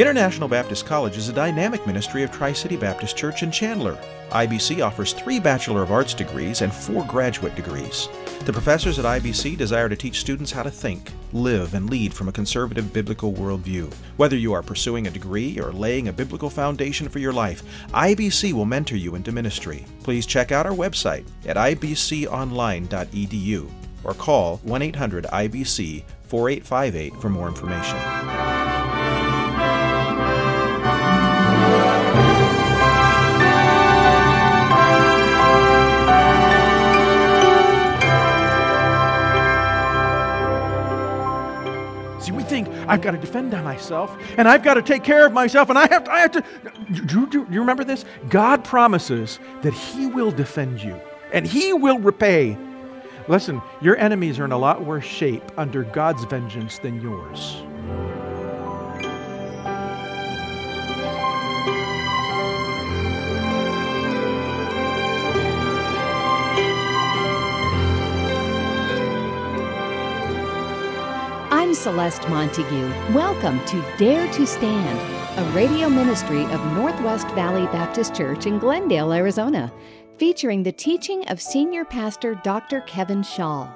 International Baptist College is a dynamic ministry of Tri City Baptist Church in Chandler. IBC offers three Bachelor of Arts degrees and four graduate degrees. The professors at IBC desire to teach students how to think, live, and lead from a conservative biblical worldview. Whether you are pursuing a degree or laying a biblical foundation for your life, IBC will mentor you into ministry. Please check out our website at ibconline.edu or call 1 800 IBC 4858 for more information. I've got to defend myself and I've got to take care of myself and I have to, I have to. Do, do, do you remember this? God promises that He will defend you and He will repay. Listen, your enemies are in a lot worse shape under God's vengeance than yours. I'm Celeste Montague. Welcome to Dare to Stand, a radio ministry of Northwest Valley Baptist Church in Glendale, Arizona, featuring the teaching of Senior Pastor Dr. Kevin Shaw.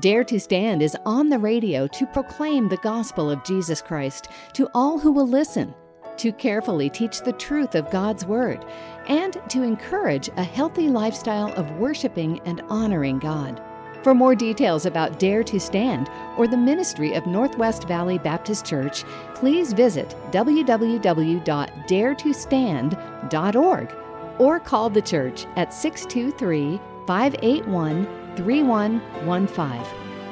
Dare to Stand is on the radio to proclaim the gospel of Jesus Christ to all who will listen, to carefully teach the truth of God's Word, and to encourage a healthy lifestyle of worshiping and honoring God. For more details about Dare to Stand or the ministry of Northwest Valley Baptist Church, please visit www.daretostand.org or call the church at 623 581 3115.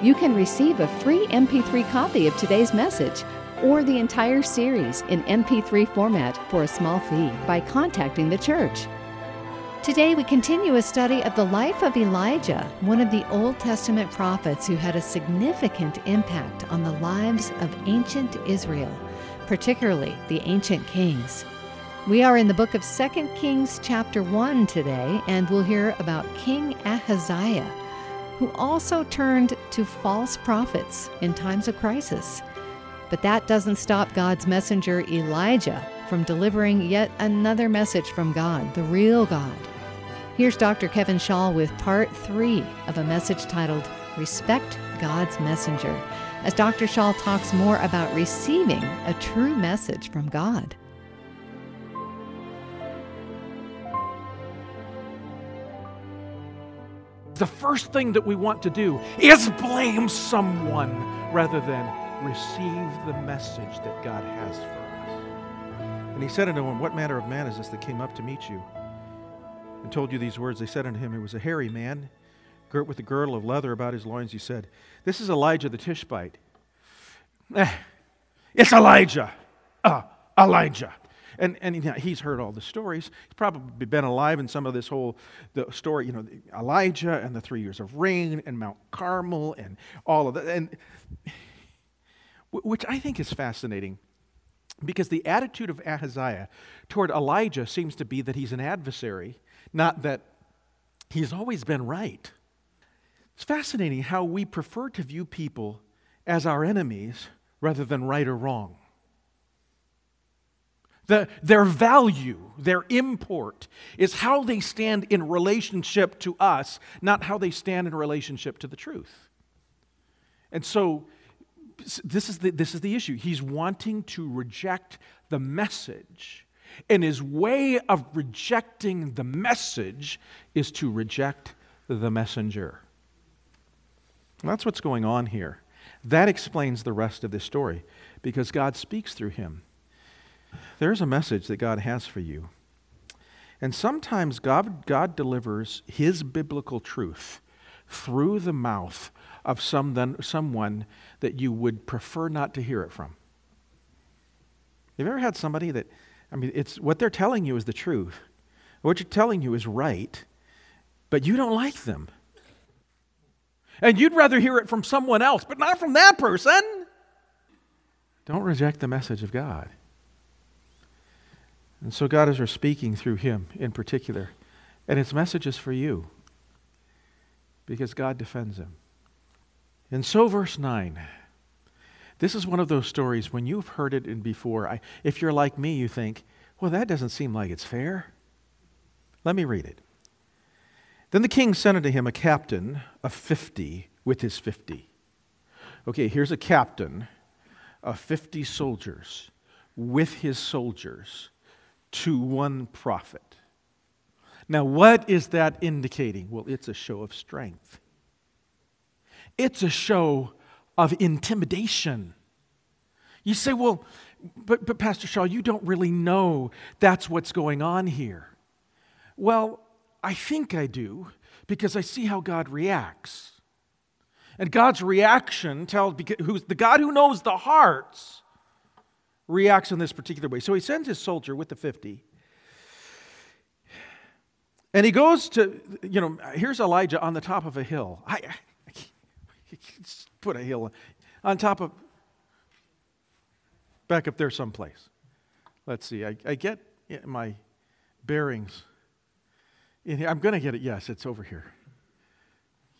You can receive a free MP3 copy of today's message or the entire series in MP3 format for a small fee by contacting the church. Today, we continue a study of the life of Elijah, one of the Old Testament prophets who had a significant impact on the lives of ancient Israel, particularly the ancient kings. We are in the book of 2 Kings, chapter 1 today, and we'll hear about King Ahaziah, who also turned to false prophets in times of crisis. But that doesn't stop God's messenger Elijah from delivering yet another message from God, the real God. Here's Dr. Kevin Shaw with part three of a message titled Respect God's Messenger, as Dr. Shaw talks more about receiving a true message from God. The first thing that we want to do is blame someone rather than receive the message that God has for us. And he said unto him, What manner of man is this that came up to meet you? And told you these words. They said unto him, It was a hairy man, girt with a girdle of leather about his loins. He said, This is Elijah the Tishbite. Eh, it's Elijah. Uh, Elijah. And, and he's heard all the stories. He's probably been alive in some of this whole the story, you know, Elijah and the three years of rain and Mount Carmel and all of that. And which I think is fascinating because the attitude of Ahaziah toward Elijah seems to be that he's an adversary, not that he's always been right. It's fascinating how we prefer to view people as our enemies rather than right or wrong. The, their value, their import, is how they stand in relationship to us, not how they stand in relationship to the truth. And so, this is the, this is the issue. He's wanting to reject the message. And his way of rejecting the message is to reject the messenger. That's what's going on here. That explains the rest of this story because God speaks through him. There's a message that God has for you. And sometimes God, God delivers his biblical truth through the mouth of some, someone that you would prefer not to hear it from. Have you ever had somebody that, I mean, it's what they're telling you is the truth. What you're telling you is right, but you don't like them. And you'd rather hear it from someone else, but not from that person. Don't reject the message of God. And so God is speaking through him in particular. And his message is for you because God defends him. And so, verse 9 This is one of those stories when you've heard it before. I, if you're like me, you think, well, that doesn't seem like it's fair. Let me read it. Then the king sent unto him a captain of fifty with his fifty. Okay, here's a captain of fifty soldiers with his soldiers to one prophet. Now, what is that indicating? Well, it's a show of strength, it's a show of intimidation. You say, well, but, but Pastor Shaw, you don't really know that's what's going on here. Well, I think I do because I see how God reacts. And God's reaction tells, who's the God who knows the hearts, reacts in this particular way. So he sends his soldier with the 50. And he goes to, you know, here's Elijah on the top of a hill. I, I put a hill on top of, back up there someplace. Let's see, I, I get my bearings. in here. I'm going to get it. Yes, it's over here.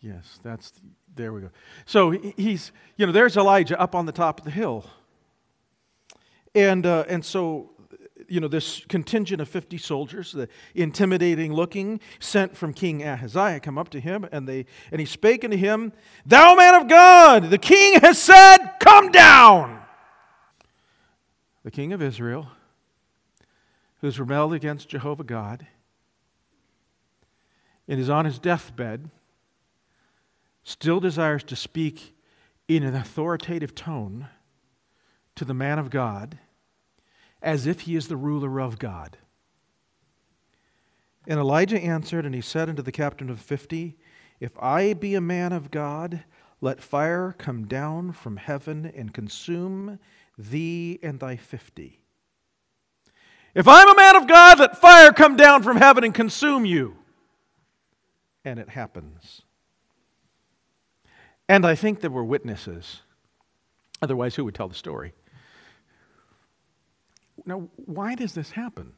Yes, that's, there we go. So he's, you know, there's Elijah up on the top of the hill. And, uh, and so, you know, this contingent of 50 soldiers, the intimidating looking, sent from King Ahaziah, come up to him, and, they, and he spake unto him, Thou man of God, the king has said, Come down. The king of Israel, who's rebelled against Jehovah God, and is on his deathbed, still desires to speak in an authoritative tone to the man of God as if he is the ruler of God. And Elijah answered, and he said unto the captain of fifty, If I be a man of God, let fire come down from heaven and consume thee and thy fifty. If I'm a man of God, let fire come down from heaven and consume you. And it happens. And I think there were witnesses. Otherwise, who would tell the story? Now, why does this happen?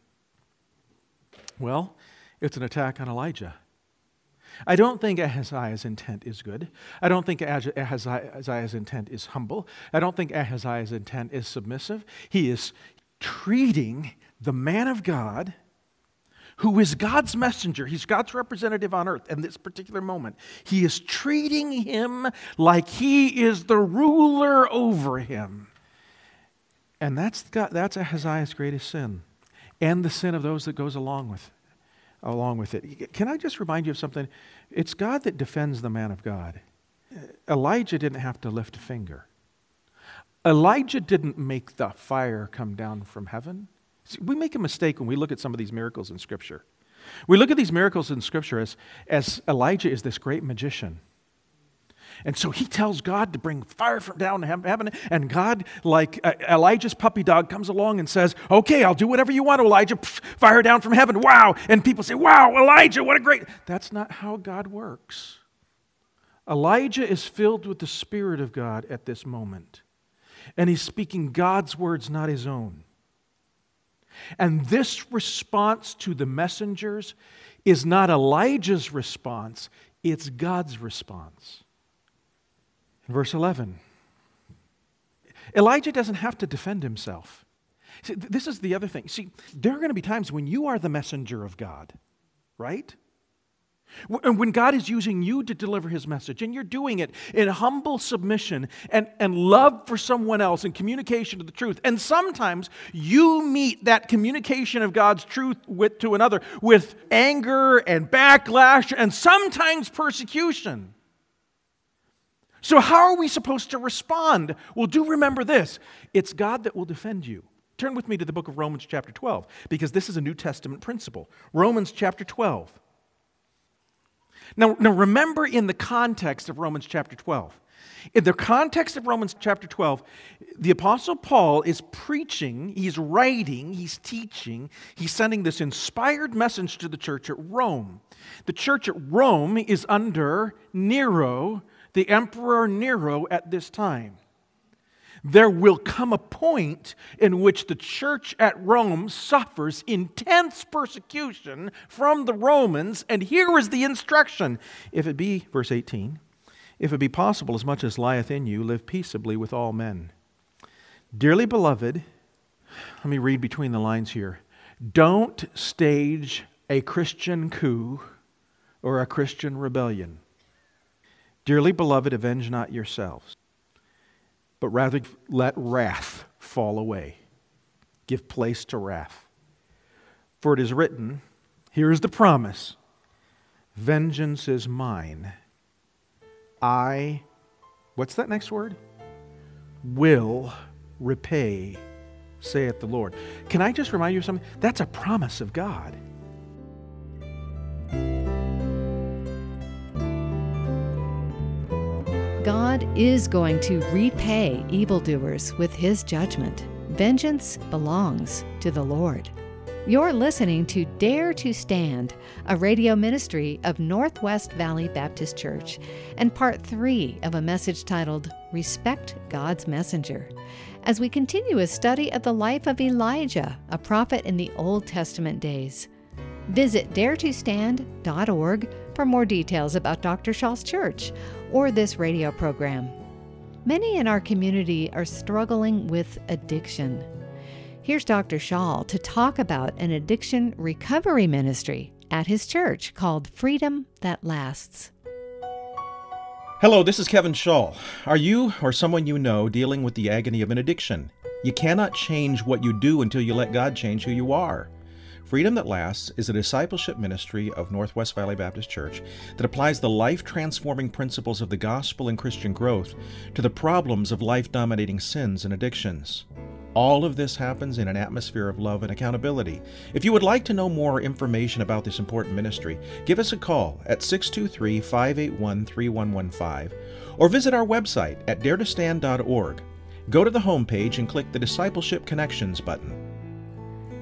Well, it's an attack on Elijah. I don't think Ahaziah's intent is good. I don't think Ahaziah's intent is humble. I don't think Ahaziah's intent is submissive. He is treating the man of God who is God's messenger. He's God's representative on earth in this particular moment. He is treating him like he is the ruler over him. And that's, God, that's Ahaziah's greatest sin, and the sin of those that goes along with, along with it. Can I just remind you of something? It's God that defends the man of God. Elijah didn't have to lift a finger. Elijah didn't make the fire come down from heaven. See, we make a mistake when we look at some of these miracles in Scripture. We look at these miracles in Scripture as, as Elijah is this great magician. And so he tells God to bring fire from down heaven. And God, like Elijah's puppy dog, comes along and says, Okay, I'll do whatever you want, Elijah. Fire down from heaven. Wow. And people say, Wow, Elijah, what a great. That's not how God works. Elijah is filled with the Spirit of God at this moment. And he's speaking God's words, not his own. And this response to the messengers is not Elijah's response, it's God's response. Verse 11, Elijah doesn't have to defend himself. See, this is the other thing. See, there are going to be times when you are the messenger of God, right? And when God is using you to deliver his message, and you're doing it in humble submission and, and love for someone else and communication of the truth, and sometimes you meet that communication of God's truth with, to another with anger and backlash and sometimes persecution. So, how are we supposed to respond? Well, do remember this it's God that will defend you. Turn with me to the book of Romans, chapter 12, because this is a New Testament principle. Romans, chapter 12. Now, now remember in the context of Romans chapter 12. In the context of Romans chapter 12, the Apostle Paul is preaching, he's writing, he's teaching, he's sending this inspired message to the church at Rome. The church at Rome is under Nero, the Emperor Nero at this time there will come a point in which the church at Rome suffers intense persecution from the Romans. And here is the instruction if it be, verse 18, if it be possible, as much as lieth in you, live peaceably with all men. Dearly beloved, let me read between the lines here. Don't stage a Christian coup or a Christian rebellion. Dearly beloved, avenge not yourselves, but rather let wrath fall away. Give place to wrath. For it is written, here is the promise Vengeance is mine. I, what's that next word? Will repay, saith the Lord. Can I just remind you of something? That's a promise of God. Is going to repay evildoers with his judgment. Vengeance belongs to the Lord. You're listening to Dare to Stand, a radio ministry of Northwest Valley Baptist Church, and part three of a message titled Respect God's Messenger. As we continue a study of the life of Elijah, a prophet in the Old Testament days. Visit daretostand.org for more details about Dr. Shaw's church or this radio program. Many in our community are struggling with addiction. Here's Dr. Shaw to talk about an addiction recovery ministry at his church called Freedom That Lasts. Hello, this is Kevin Shaw. Are you or someone you know dealing with the agony of an addiction? You cannot change what you do until you let God change who you are. Freedom That Lasts is a discipleship ministry of Northwest Valley Baptist Church that applies the life transforming principles of the gospel and Christian growth to the problems of life dominating sins and addictions. All of this happens in an atmosphere of love and accountability. If you would like to know more information about this important ministry, give us a call at 623 581 3115 or visit our website at daretostand.org. Go to the homepage and click the Discipleship Connections button.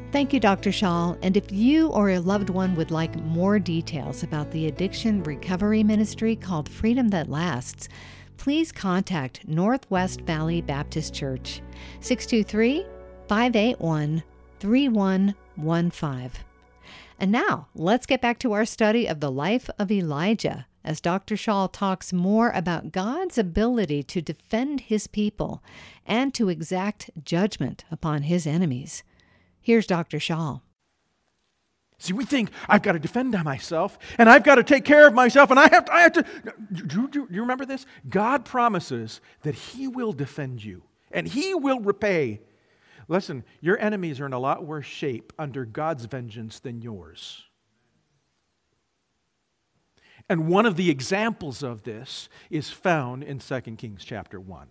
Thank you, Dr. Shaw. And if you or a loved one would like more details about the addiction recovery ministry called Freedom That Lasts, please contact Northwest Valley Baptist Church, 623 581 3115. And now, let's get back to our study of the life of Elijah as Dr. Shaw talks more about God's ability to defend his people and to exact judgment upon his enemies. Here's Dr. Shaw. See, we think I've got to defend myself and I've got to take care of myself and I have to. I have to. Do, do, do you remember this? God promises that He will defend you and He will repay. Listen, your enemies are in a lot worse shape under God's vengeance than yours. And one of the examples of this is found in 2 Kings chapter 1.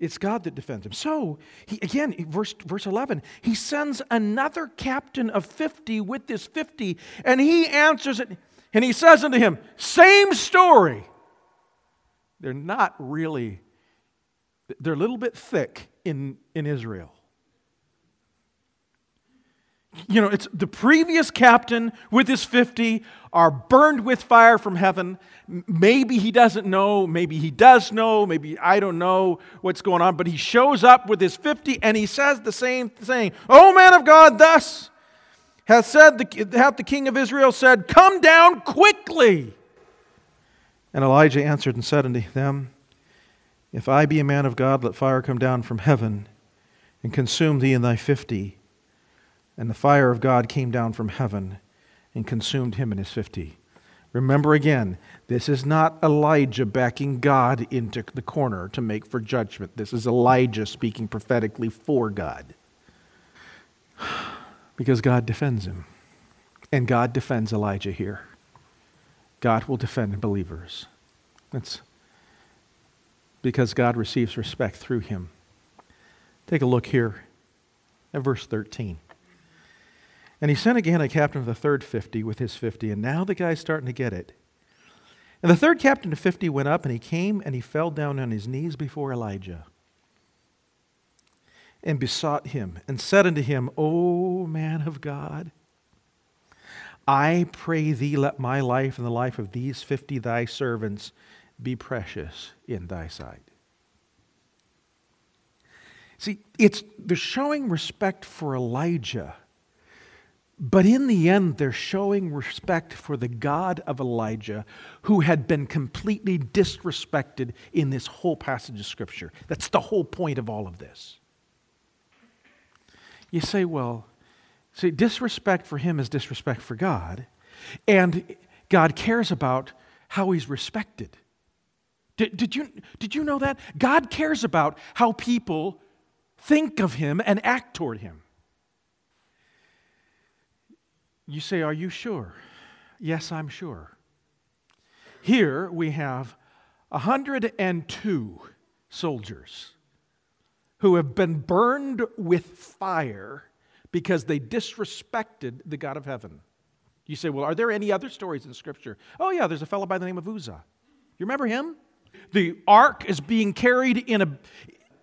It's God that defends him. So, he, again, verse, verse 11, he sends another captain of 50 with this 50, and he answers it, and he says unto him, Same story. They're not really, they're a little bit thick in, in Israel. You know, it's the previous captain with his 50 are burned with fire from heaven. Maybe he doesn't know, maybe he does know, maybe I don't know what's going on, but he shows up with his 50 and he says the same thing. Oh, man of God, thus hath said the, hath the king of Israel said, Come down quickly. And Elijah answered and said unto them, If I be a man of God, let fire come down from heaven and consume thee and thy fifty. And the fire of God came down from heaven and consumed him and his fifty. Remember again, this is not Elijah backing God into the corner to make for judgment. This is Elijah speaking prophetically for God. Because God defends him. And God defends Elijah here. God will defend believers. That's because God receives respect through him. Take a look here at verse 13. And he sent again a captain of the third 50 with his 50, and now the guy's starting to get it. And the third captain of 50 went up, and he came and he fell down on his knees before Elijah and besought him and said unto him, O man of God, I pray thee, let my life and the life of these 50 thy servants be precious in thy sight. See, it's they're showing respect for Elijah but in the end, they're showing respect for the God of Elijah, who had been completely disrespected in this whole passage of Scripture. That's the whole point of all of this. You say, well, see, disrespect for him is disrespect for God, and God cares about how he's respected. Did, did, you, did you know that? God cares about how people think of him and act toward him. You say, Are you sure? Yes, I'm sure. Here we have 102 soldiers who have been burned with fire because they disrespected the God of heaven. You say, well, are there any other stories in Scripture? Oh, yeah, there's a fellow by the name of Uzzah. You remember him? The ark is being carried in a,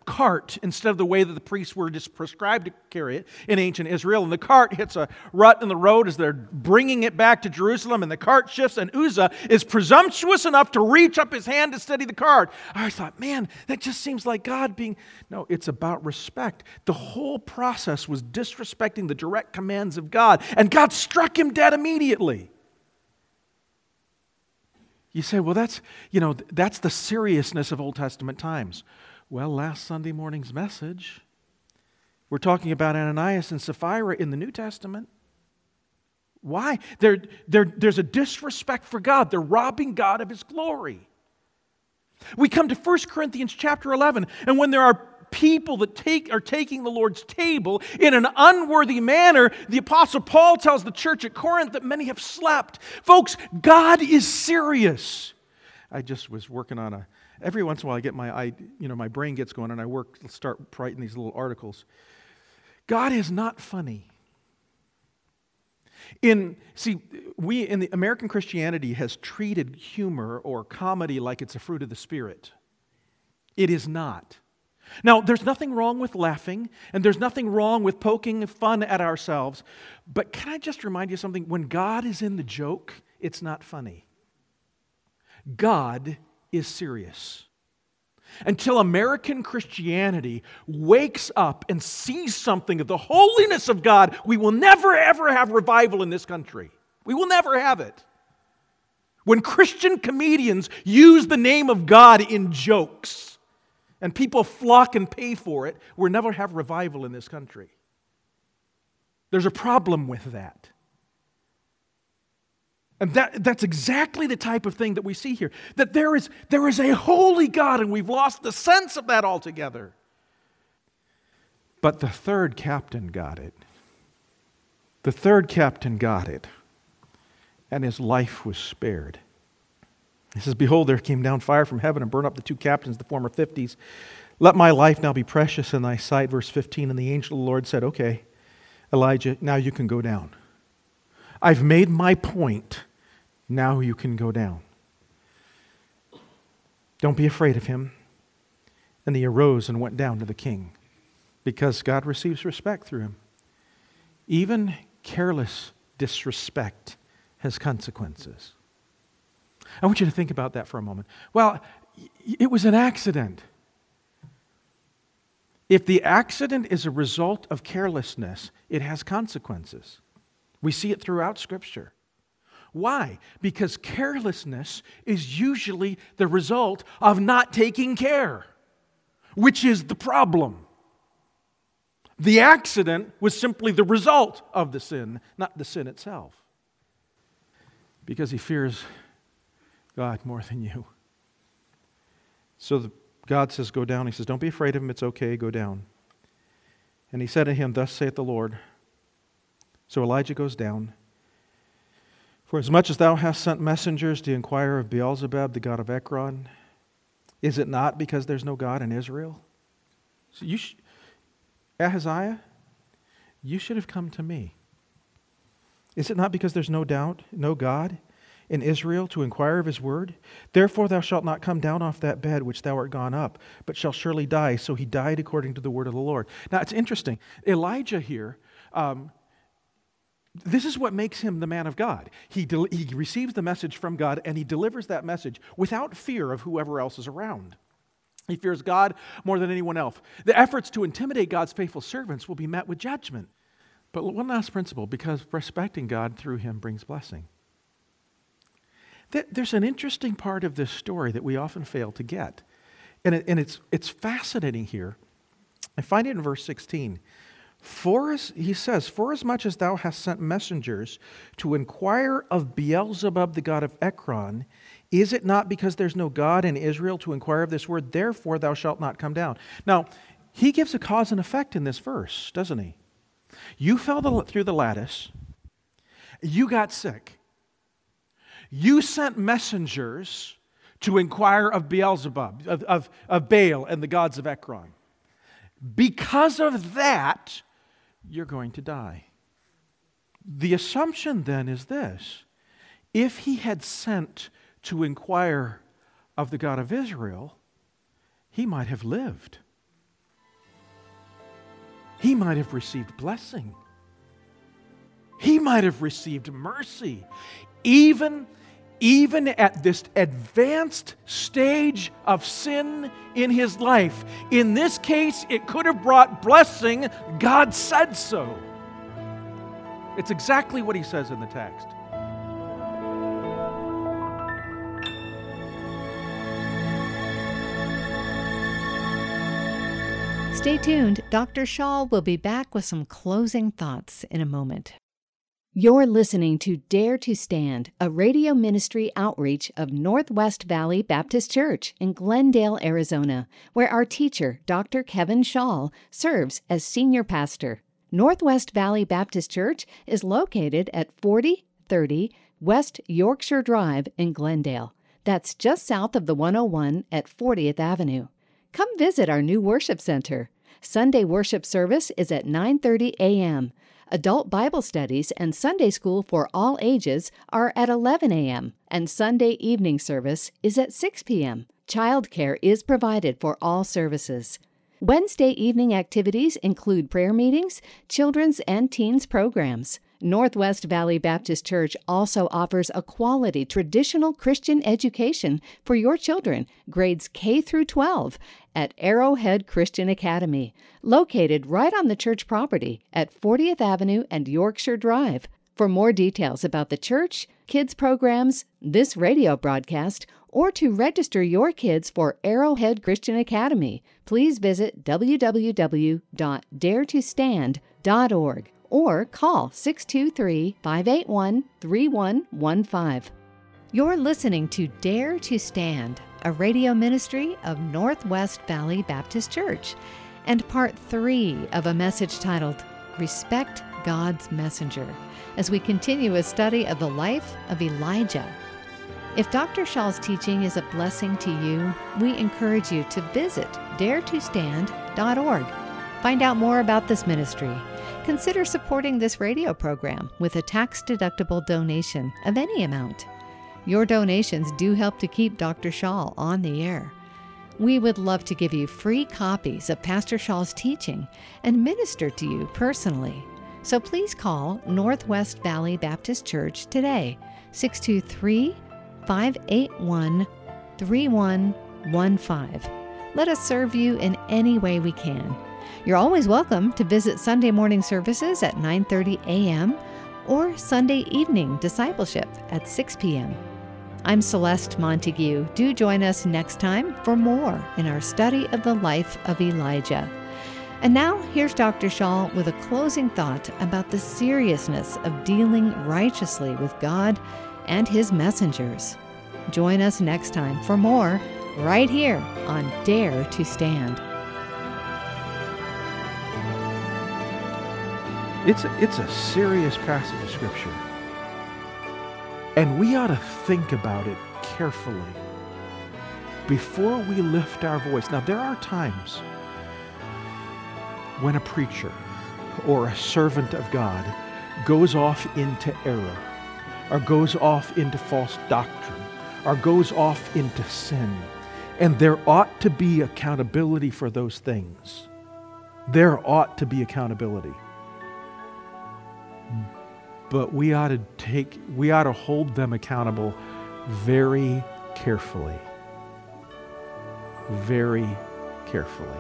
cart instead of the way that the priests were just prescribed to carry it in ancient Israel. And the cart hits a rut in the road as they're bringing it back to Jerusalem, and the cart shifts, and Uzzah is presumptuous enough to reach up his hand to steady the cart. I thought, man, that just seems like God being. No, it's about respect. The whole process was disrespecting the direct commands of God, and God struck him dead immediately. You say, well, that's, you know, that's the seriousness of Old Testament times. Well, last Sunday morning's message, we're talking about Ananias and Sapphira in the New Testament. Why? They're, they're, there's a disrespect for God. They're robbing God of his glory. We come to 1 Corinthians chapter 11, and when there are people that take, are taking the Lord's table in an unworthy manner, the Apostle Paul tells the church at Corinth that many have slept. Folks, God is serious. I just was working on a every once in a while I get my, I, you know, my brain gets going and I work, start writing these little articles. God is not funny. In, see, we in the American Christianity has treated humor or comedy like it's a fruit of the Spirit. It is not. Now, there's nothing wrong with laughing, and there's nothing wrong with poking fun at ourselves. But can I just remind you something? When God is in the joke, it's not funny. God is serious. Until American Christianity wakes up and sees something of the holiness of God, we will never, ever have revival in this country. We will never have it. When Christian comedians use the name of God in jokes and people flock and pay for it, we'll never have revival in this country. There's a problem with that. And that, that's exactly the type of thing that we see here. That there is, there is a holy God, and we've lost the sense of that altogether. But the third captain got it. The third captain got it, and his life was spared. He says, Behold, there came down fire from heaven and burned up the two captains, the former fifties. Let my life now be precious in thy sight. Verse 15. And the angel of the Lord said, Okay, Elijah, now you can go down. I've made my point. Now you can go down. Don't be afraid of him. And he arose and went down to the king because God receives respect through him. Even careless disrespect has consequences. I want you to think about that for a moment. Well, it was an accident. If the accident is a result of carelessness, it has consequences. We see it throughout Scripture. Why? Because carelessness is usually the result of not taking care, which is the problem. The accident was simply the result of the sin, not the sin itself. Because he fears God more than you. So the, God says, Go down. He says, Don't be afraid of him. It's okay. Go down. And he said to him, Thus saith the Lord. So Elijah goes down. For as much as thou hast sent messengers to inquire of Beelzebub, the god of Ekron, is it not because there's no God in Israel? So you sh- Ahaziah, you should have come to me. Is it not because there's no doubt, no God in Israel to inquire of his word? Therefore thou shalt not come down off that bed which thou art gone up, but shall surely die. So he died according to the word of the Lord. Now it's interesting. Elijah here um, this is what makes him the man of God. He, de- he receives the message from God and he delivers that message without fear of whoever else is around. He fears God more than anyone else. The efforts to intimidate God's faithful servants will be met with judgment. But one last principle because respecting God through him brings blessing. There's an interesting part of this story that we often fail to get. And, it, and it's, it's fascinating here. I find it in verse 16. For as, he says, For as much as thou hast sent messengers to inquire of Beelzebub, the god of Ekron, is it not because there's no God in Israel to inquire of this word? Therefore thou shalt not come down. Now, he gives a cause and effect in this verse, doesn't he? You fell the, through the lattice, you got sick, you sent messengers to inquire of Beelzebub, of, of, of Baal and the gods of Ekron. Because of that, you're going to die. The assumption then is this if he had sent to inquire of the God of Israel, he might have lived. He might have received blessing. He might have received mercy. Even, even at this advanced stage of sin in his life. In this case, it could have brought blessing. God said so. It's exactly what he says in the text. Stay tuned. Dr. Shaw will be back with some closing thoughts in a moment. You're listening to Dare to Stand, a radio ministry outreach of Northwest Valley Baptist Church in Glendale, Arizona, where our teacher, Dr. Kevin Shaw, serves as senior pastor. Northwest Valley Baptist Church is located at 4030 West Yorkshire Drive in Glendale. That's just south of the 101 at 40th Avenue. Come visit our new worship center. Sunday worship service is at 9:30 a.m. Adult Bible studies and Sunday school for all ages are at 11 a.m. and Sunday evening service is at 6 p.m. Childcare is provided for all services. Wednesday evening activities include prayer meetings, children's and teens programs. Northwest Valley Baptist Church also offers a quality traditional Christian education for your children, grades K through 12, at Arrowhead Christian Academy, located right on the church property at 40th Avenue and Yorkshire Drive. For more details about the church, kids programs, this radio broadcast, or to register your kids for Arrowhead Christian Academy, please visit www.daretostand.org or call 623 581 3115. You're listening to Dare to Stand, a radio ministry of Northwest Valley Baptist Church, and part three of a message titled Respect God's Messenger, as we continue a study of the life of Elijah. If Dr. Shaw's teaching is a blessing to you, we encourage you to visit daretostand.org. Find out more about this ministry consider supporting this radio program with a tax deductible donation of any amount. Your donations do help to keep Dr. Shaw on the air. We would love to give you free copies of Pastor Shaw's teaching and minister to you personally. So please call Northwest Valley Baptist Church today, 623 581 3115. Let us serve you in any way we can. You're always welcome to visit Sunday morning services at 9:30 a.m. or Sunday evening discipleship at 6 p.m. I'm Celeste Montague. Do join us next time for more in our study of the life of Elijah. And now, here's Dr. Shaw with a closing thought about the seriousness of dealing righteously with God and His messengers. Join us next time for more right here on Dare to Stand. It's a, it's a serious passage of Scripture. And we ought to think about it carefully before we lift our voice. Now, there are times when a preacher or a servant of God goes off into error, or goes off into false doctrine, or goes off into sin. And there ought to be accountability for those things. There ought to be accountability but we ought to take we ought to hold them accountable very carefully. Very carefully.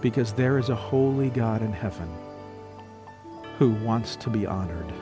Because there is a holy God in heaven who wants to be honored